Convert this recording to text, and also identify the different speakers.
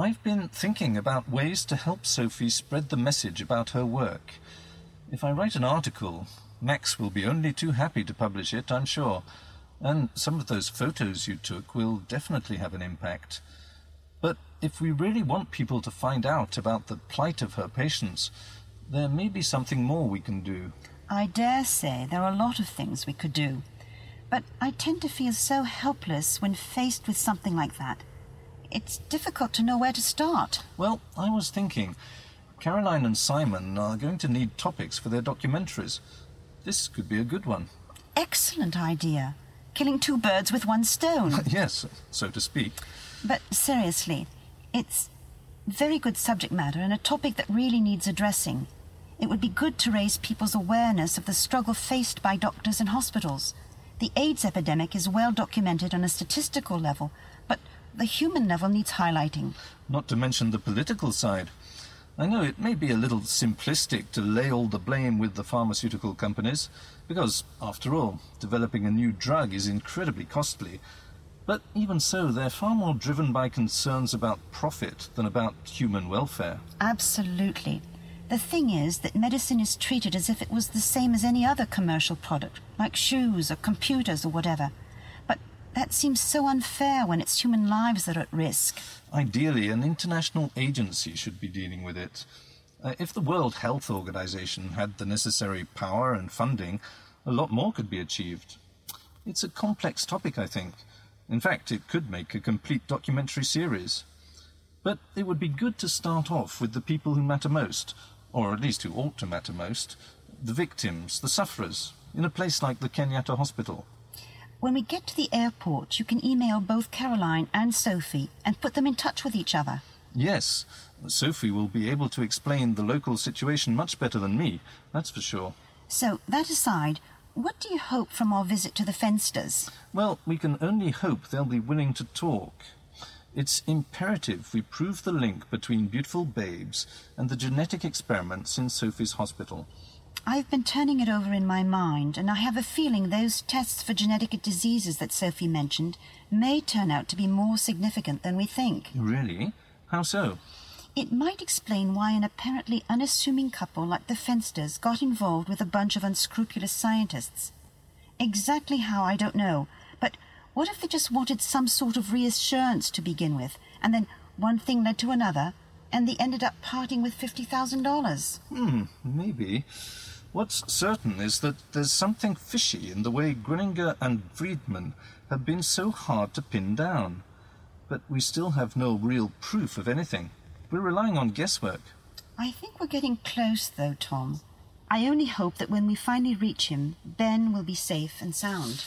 Speaker 1: I've been thinking about ways to help Sophie spread the message about her work. If I write an article, Max will be only too happy to publish it, I'm sure. And some of those photos you took will definitely have an impact. But if we really want people to find out about the plight of her patients, there may be something more we can do.
Speaker 2: I dare say there are a lot of things we could do. But I tend to feel so helpless when faced with something like that. It's difficult to know where to start.
Speaker 1: Well, I was thinking, Caroline and Simon are going to need topics for their documentaries. This could be a good one.
Speaker 2: Excellent idea. Killing two birds with one stone.
Speaker 1: yes, so to speak.
Speaker 2: But seriously, it's very good subject matter and a topic that really needs addressing. It would be good to raise people's awareness of the struggle faced by doctors and hospitals. The AIDS epidemic is well documented on a statistical level, the human level needs highlighting.
Speaker 1: Not to mention the political side. I know it may be a little simplistic to lay all the blame with the pharmaceutical companies, because, after all, developing a new drug is incredibly costly. But even so, they're far more driven by concerns about profit than about human welfare.
Speaker 2: Absolutely. The thing is that medicine is treated as if it was the same as any other commercial product, like shoes or computers or whatever. That seems so unfair when it's human lives that are at risk.
Speaker 1: Ideally, an international agency should be dealing with it. Uh, if the World Health Organization had the necessary power and funding, a lot more could be achieved. It's a complex topic, I think. In fact, it could make a complete documentary series. But it would be good to start off with the people who matter most, or at least who ought to matter most the victims, the sufferers, in a place like the Kenyatta Hospital.
Speaker 2: When we get to the airport, you can email both Caroline and Sophie and put them in touch with each other.
Speaker 1: Yes, Sophie will be able to explain the local situation much better than me, that's for sure.
Speaker 2: So, that aside, what do you hope from our visit to the Fensters?
Speaker 1: Well, we can only hope they'll be willing to talk. It's imperative we prove the link between beautiful babes and the genetic experiments in Sophie's hospital.
Speaker 2: I've been turning it over in my mind, and I have a feeling those tests for genetic diseases that Sophie mentioned may turn out to be more significant than we think.
Speaker 1: Really? How so?
Speaker 2: It might explain why an apparently unassuming couple like the Fensters got involved with a bunch of unscrupulous scientists. Exactly how, I don't know, but what if they just wanted some sort of reassurance to begin with, and then one thing led to another, and they ended up parting with $50,000?
Speaker 1: Hmm, maybe. What's certain is that there's something fishy in the way Grüninger and Friedman have been so hard to pin down. But we still have no real proof of anything. We're relying on guesswork.
Speaker 2: I think we're getting close, though, Tom. I only hope that when we finally reach him, Ben will be safe and sound.